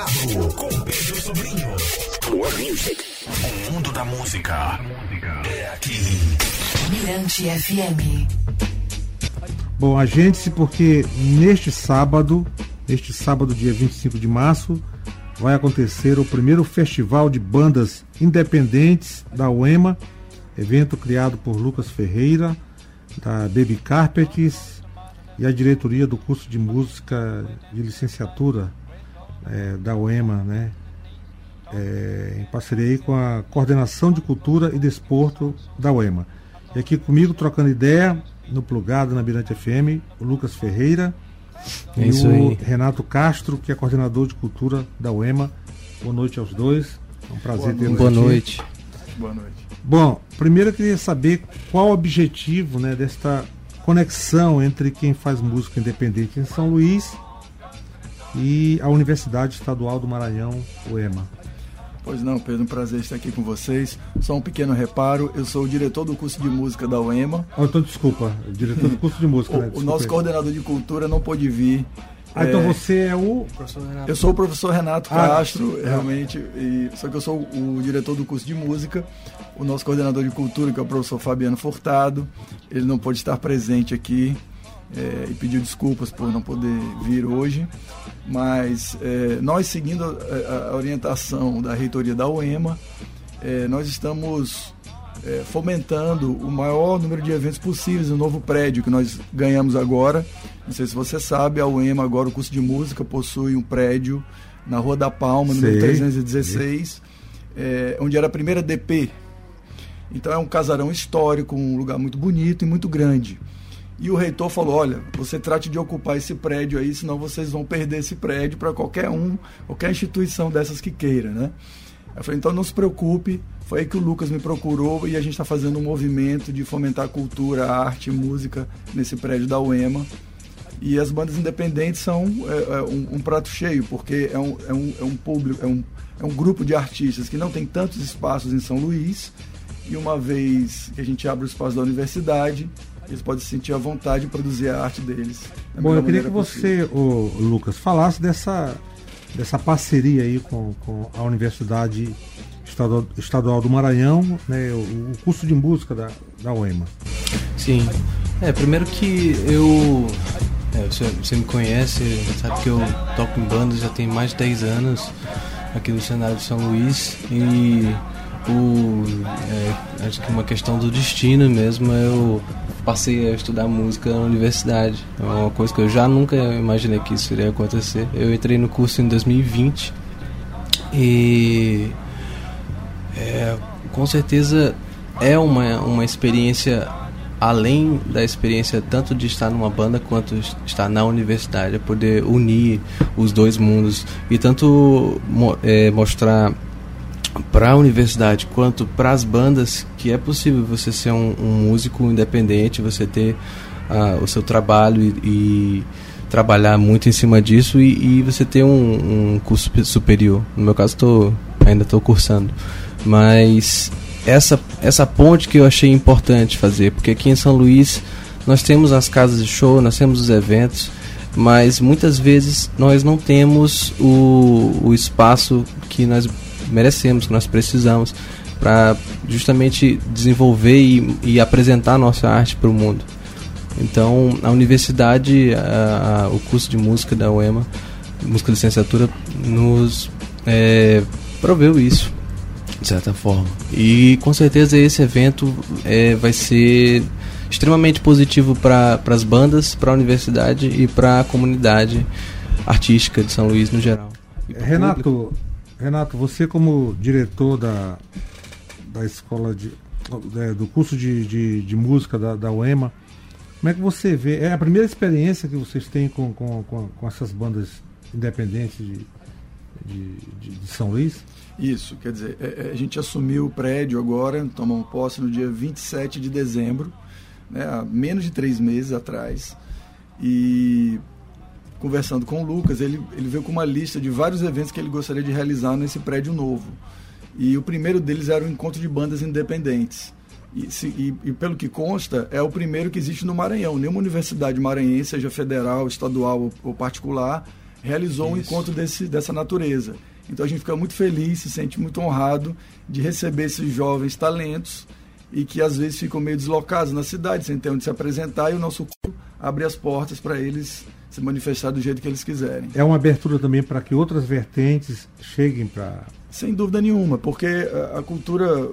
Com Pedro Sobrinho. More music. O mundo da música é aqui. Mirante FM. Bom, agende-se porque neste sábado, neste sábado, dia 25 de março, vai acontecer o primeiro festival de bandas independentes da UEMA, evento criado por Lucas Ferreira, da Baby Carpets e a diretoria do curso de música de licenciatura é, da UEMA, né? É, em parceria aí com a Coordenação de Cultura e Desporto da UEMA. E aqui comigo, trocando ideia, no Plugado, na Mirante FM, o Lucas Ferreira É e o aí. Renato Castro, que é coordenador de cultura da UEMA. Boa noite aos dois. É um prazer tê-los Boa aqui. noite. Boa noite. Bom, primeiro eu queria saber qual o objetivo né, desta conexão entre quem faz música independente em São Luís e a Universidade Estadual do Maranhão, UEMA. Pois não, Pedro, um prazer estar aqui com vocês. Só um pequeno reparo, eu sou o diretor do curso de música da UEMA. Oh, então, desculpa, diretor do curso de música. O, né? o nosso coordenador de cultura não pôde vir. Ah, então É, você é o. Eu sou o professor Renato Ah, Castro, é. realmente, e- só que eu sou o diretor do curso de música. O nosso coordenador de cultura, que é o professor Fabiano Furtado, ele não pôde estar presente aqui é, e pediu desculpas por não poder vir hoje. Mas é, nós, seguindo a, a orientação da reitoria da UEMA, é, nós estamos é, fomentando o maior número de eventos possíveis no novo prédio que nós ganhamos agora. Não sei se você sabe, a UEMA, agora o curso de música, possui um prédio na Rua da Palma, número Sei, 316, é, onde era a primeira DP. Então é um casarão histórico, um lugar muito bonito e muito grande. E o reitor falou: olha, você trate de ocupar esse prédio aí, senão vocês vão perder esse prédio para qualquer um, qualquer instituição dessas que queira, né? Eu falei: então não se preocupe. Foi aí que o Lucas me procurou e a gente está fazendo um movimento de fomentar cultura, arte música nesse prédio da UEMA. E as bandas independentes são é, é, um, um prato cheio, porque é um, é um, é um público, é um, é um grupo de artistas que não tem tantos espaços em São Luís. E uma vez que a gente abre o espaço da universidade, eles podem se sentir à vontade de produzir a arte deles. Bom, eu queria que possível. você, ô, Lucas, falasse dessa, dessa parceria aí com, com a Universidade Estadual, Estadual do Maranhão, né, o, o curso de música da, da UEMA. Sim. É, primeiro que eu. é, você, você me conhece, sabe que eu toco em bandas já tem mais de 10 anos aqui no cenário de São Luís e o, é, acho que uma questão do destino mesmo eu passei a estudar música na universidade. É uma coisa que eu já nunca imaginei que isso iria acontecer. Eu entrei no curso em 2020 e é, com certeza é uma, uma experiência além da experiência tanto de estar numa banda quanto estar na universidade, é poder unir os dois mundos e tanto é, mostrar para a universidade quanto para as bandas que é possível você ser um, um músico independente, você ter ah, o seu trabalho e, e trabalhar muito em cima disso e, e você ter um, um curso pe- superior. No meu caso, tô, ainda estou cursando, mas essa essa ponte que eu achei importante fazer, porque aqui em São Luís nós temos as casas de show, nós temos os eventos, mas muitas vezes nós não temos o, o espaço que nós merecemos, que nós precisamos para justamente desenvolver e, e apresentar a nossa arte para o mundo. Então, a universidade, a- a- o curso de música da UEMA, música licenciatura, nos é, proveu isso, de certa forma. E com certeza esse evento é, vai ser extremamente positivo para as bandas, para a universidade e para a comunidade artística de São Luís no geral. Pro público. Renato, você como diretor da, da escola de, é, do curso de, de, de música da, da UEMA, como é que você vê? É a primeira experiência que vocês têm com, com, com, com essas bandas independentes de, de, de, de São Luís? Isso, quer dizer, é- é, a gente assumiu o prédio agora, tomamos posse no dia 27 de dezembro, né, há menos de três meses atrás. E conversando com o Lucas, ele, ele veio com uma lista de vários eventos que ele gostaria de realizar nesse prédio novo. E o primeiro deles era o encontro de bandas independentes. E, se- e- e pelo que consta, é o primeiro que existe no Maranhão. Nenhuma universidade maranhense, seja federal, estadual ou, ou particular, realizou um Isso. encontro desse, dessa natureza. Então a gente fica muito feliz, se sente muito honrado de receber esses jovens talentos e que às vezes ficam meio deslocados na cidade, sem ter onde se apresentar, e o nosso coro abre as portas para eles se manifestar do jeito que eles quiserem. É uma abertura também para que outras vertentes cheguem para. Sem dúvida nenhuma, porque a- a cultura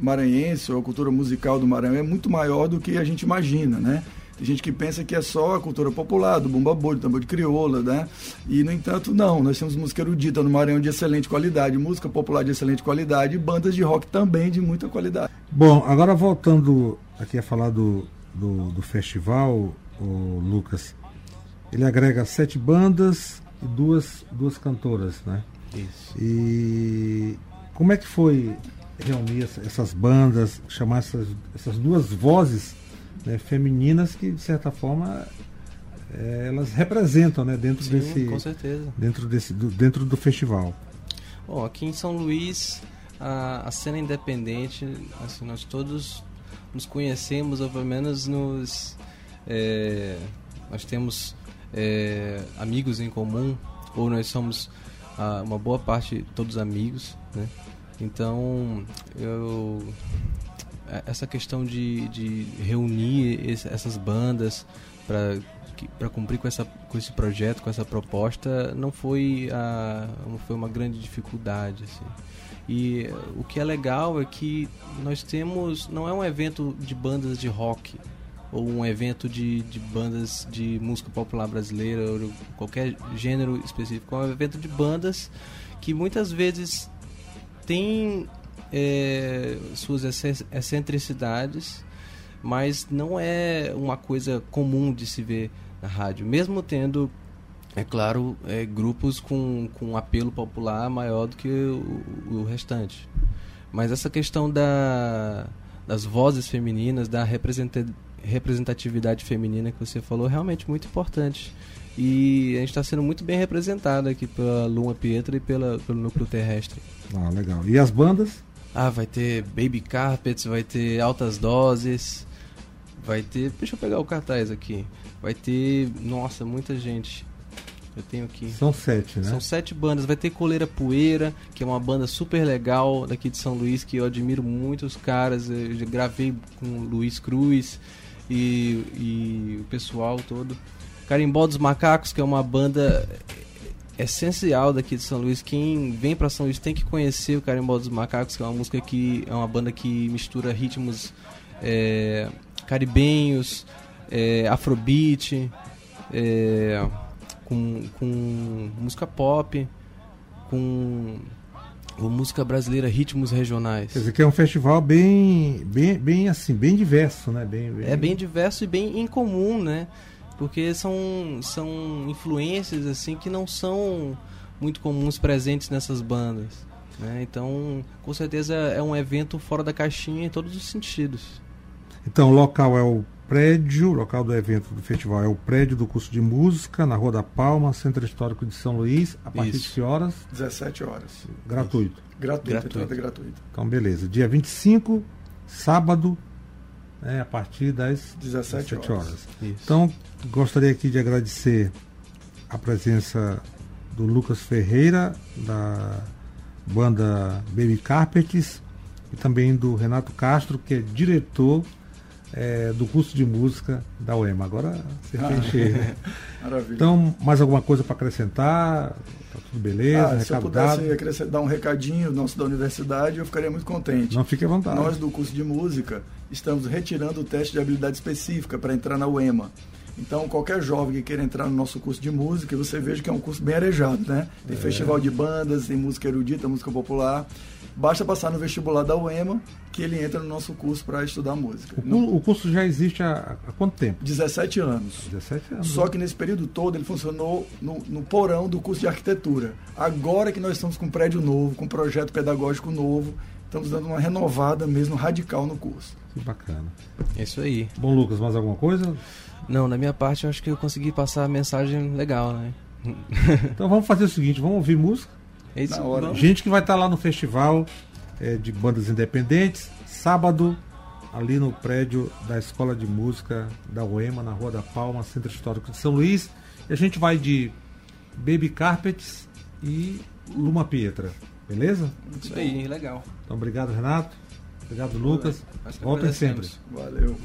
maranhense ou a cultura musical do Maranhão é muito maior do que a gente imagina, né? Tem gente que pensa que é só a cultura popular, do bumba boi, do tambor de crioula, né? E, no entanto, não. Nós temos música erudita no Maranhão de excelente qualidade, música popular de excelente qualidade e bandas de rock também de muita qualidade. Bom, agora voltando aqui a falar do, do, do festival, o Lucas, ele agrega sete bandas e duas, duas cantoras, né? Isso. E como é que foi reunir essa- essas bandas, chamar essas, essas duas vozes né, femininas que, de certa forma, eh, elas representam né, dentro, Sim, desse, com certeza. dentro, desse, do, dentro do festival? Bom, aqui em São Luís, a, a cena independente, assim, nós todos nos conhecemos, ou pelo menos nos. é, nós temos é, amigos em comum, ou nós somos ah, uma boa parte todos amigos, né? Então, eu. É- Essa questão de, de reunir esse- essas bandas para para cumprir com, essa, com esse projeto, com essa proposta, não foi, a, não foi uma grande dificuldade. Assim. E eh, o que é legal é que nós temos. Não é um evento de bandas de rock ou um evento de, de bandas de música popular brasileira ou qualquer gênero específico. É um evento de bandas que muitas vezes tem eh, suas excentricidades, mas não é uma coisa comum de se ver na rádio, mesmo tendo, é claro, eh, grupos com, com apelo popular maior do que o, o restante. Mas essa questão da, das vozes femininas, da representa- representatividade feminina que você falou, é realmente muito importante. E a gente está sendo muito bem representado aqui pela Luma Pietra e pela, pelo núcleo terrestre. Ah, legal. E as bandas? Ah, vai ter Baby Carpets, vai ter Altas Doses, vai ter. Deixa eu pegar o cartaz aqui. Vai ter. Nossa, muita gente. Eu tenho aqui. São sete, né? São sete bandas. Vai ter Coleira Poeira, que é uma banda super legal daqui de São Luís, que eu admiro muito os caras. Eu já gravei com o Luiz Cruz e, e o pessoal todo. Carimbó dos Macacos, que é uma banda essencial daqui de São Luís. Quem vem para São Luís tem que conhecer o Carimbó dos Macacos, que é uma música que é uma banda que mistura ritmos é, caribenhos, é, afrobeat, é, com, com música pop, com, música brasileira, ritmos regionais. Quer dizer que é um festival bem, bem, bem assim, bem diverso, né? Bem, É bem diverso e bem incomum, né? Porque são, são influências assim que não são muito comuns presentes nessas bandas. Né? Então, com certeza é um evento fora da caixinha em todos os sentidos. Então, o local é o prédio, o local do evento do festival é o prédio do curso de música, na Rua da Palma, Centro Histórico de São Luís, a partir Isso. de que horas? 17 horas. Gratuito. Gratuito, Gratuito. entrada gratuita. Então, beleza. Dia 25, sábado, né, a partir das 17 17 horas. horas. Então, gostaria aqui de agradecer a presença do Lucas Ferreira, da banda Baby Carpets, e também do Renato Castro, que é diretor eh, do curso de música da UEMA. Agora você Ah. né? Maravilha. Então, mais alguma coisa para acrescentar? Tudo beleza? Ah, se eu pudesse acrescentar dar um recadinho nosso da universidade, eu ficaria muito contente. Não fique à vontade. Nós do curso de música estamos retirando o teste de habilidade específica para entrar na UEMA. Então, qualquer jovem que queira entrar no nosso curso de música, você veja que é um curso bem arejado, né? Tem festival de bandas, tem música erudita, música popular. Basta passar no vestibular da UEMA que ele entra no nosso curso para estudar música. O, No- o curso já existe há, há quanto tempo? 17 anos. 17 anos. Só que nesse período todo ele funcionou no, no porão do curso de arquitetura. Agora que nós estamos com um prédio novo, com um projeto pedagógico novo, estamos dando uma renovada mesmo radical no curso. Que bacana. É isso aí. Bom, Lucas, mais alguma coisa? Não, da minha parte eu acho que eu consegui passar a mensagem legal, né? Então vamos fazer o seguinte, vamos ouvir música. É isso. Hora. Gente que vai estar lá no festival eh, de bandas independentes, sábado, ali no prédio da Escola de Música da UEMA, na Rua da Palma, Centro Histórico de São Luís. E a gente vai de Baby Carpets e Luma Pietra. Beleza? Isso aí, legal. Então, obrigado, Renato. Obrigado, Lucas. Voltem sempre. Valeu.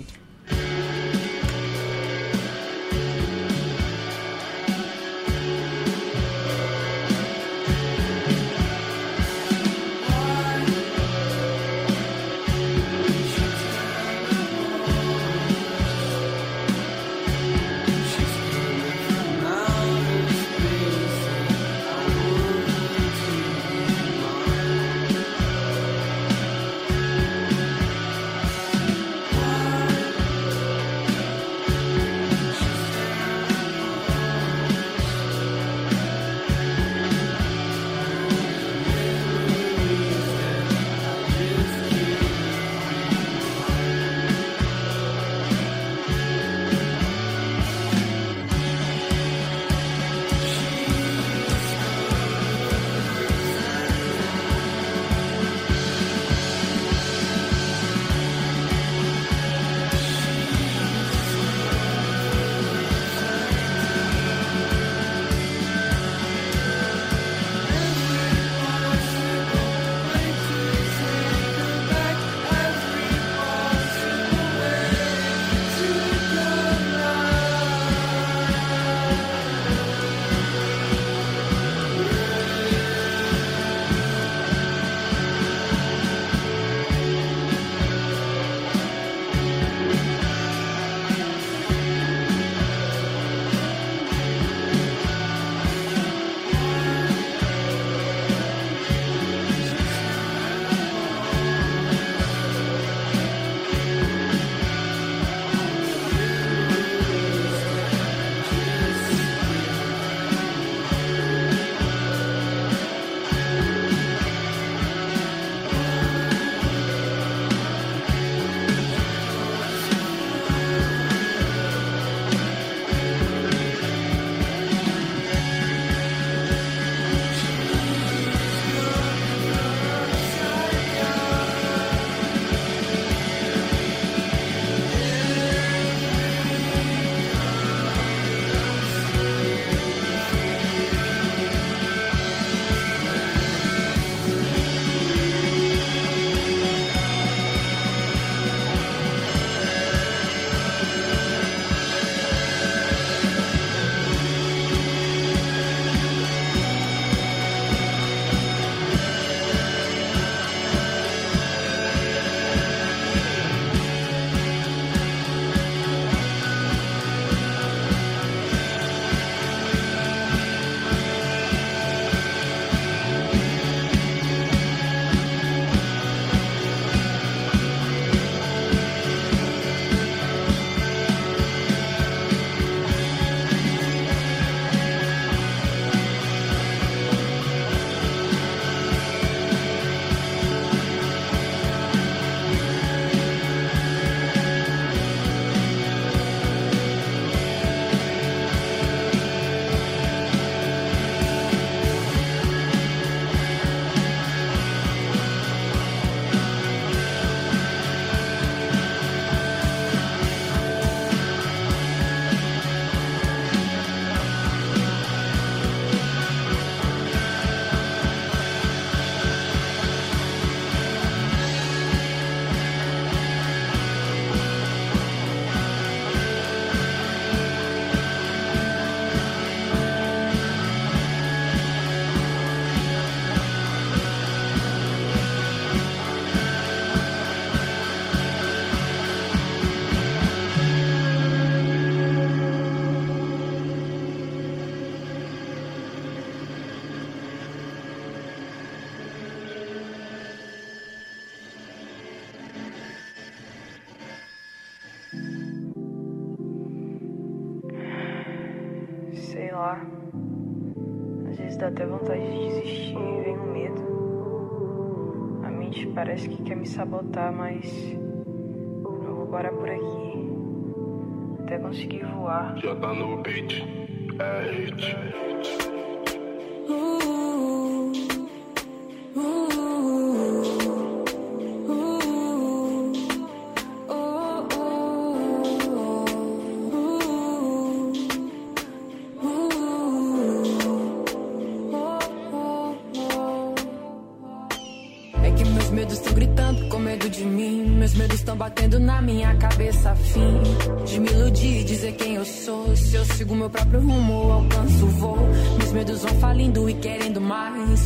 Dá até vontade de desistir vem um medo. A mente parece que quer me sabotar, mas eu vou parar por aqui. Até conseguir voar. Já tá no beat. É hit.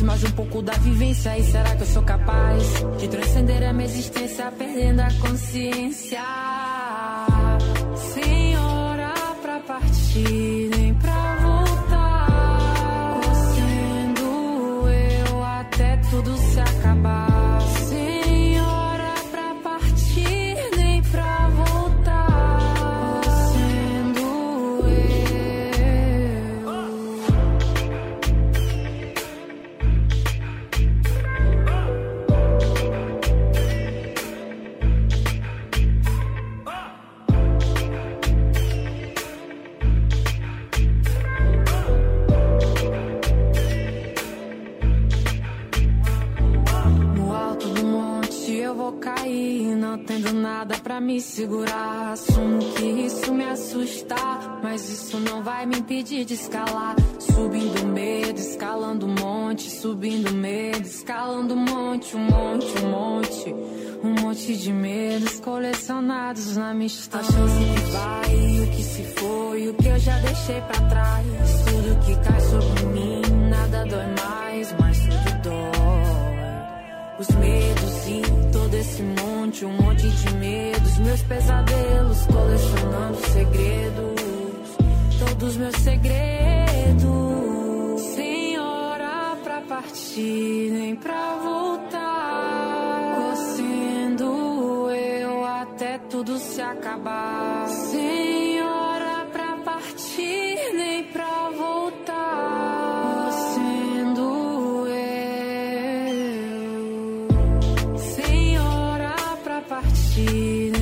Mais. Um pouco da vivência. E será que eu sou capaz de transcender a minha existência, perdendo a consciência? Sem hora pra partir, nada pra me segurar. Assumo que isso me assusta, mas isso não vai me impedir de escalar. Subindo medo, escalando um monte, subindo medo, escalando um monte, um monte, um monte. Um monte de medos colecionados na minha história. A chance que vai, o que se foi, o que eu já deixei pra trás. Tudo que cai sobre mim, nada dói mais, mas tudo dói. Os medos e todo esse monte, um monte de medos. Meus pesadelos, colecionando segredos. Todos meus segredos. Sem hora pra partir, nem pra voltar. Sendo eu até tudo se acabar. Sem partir,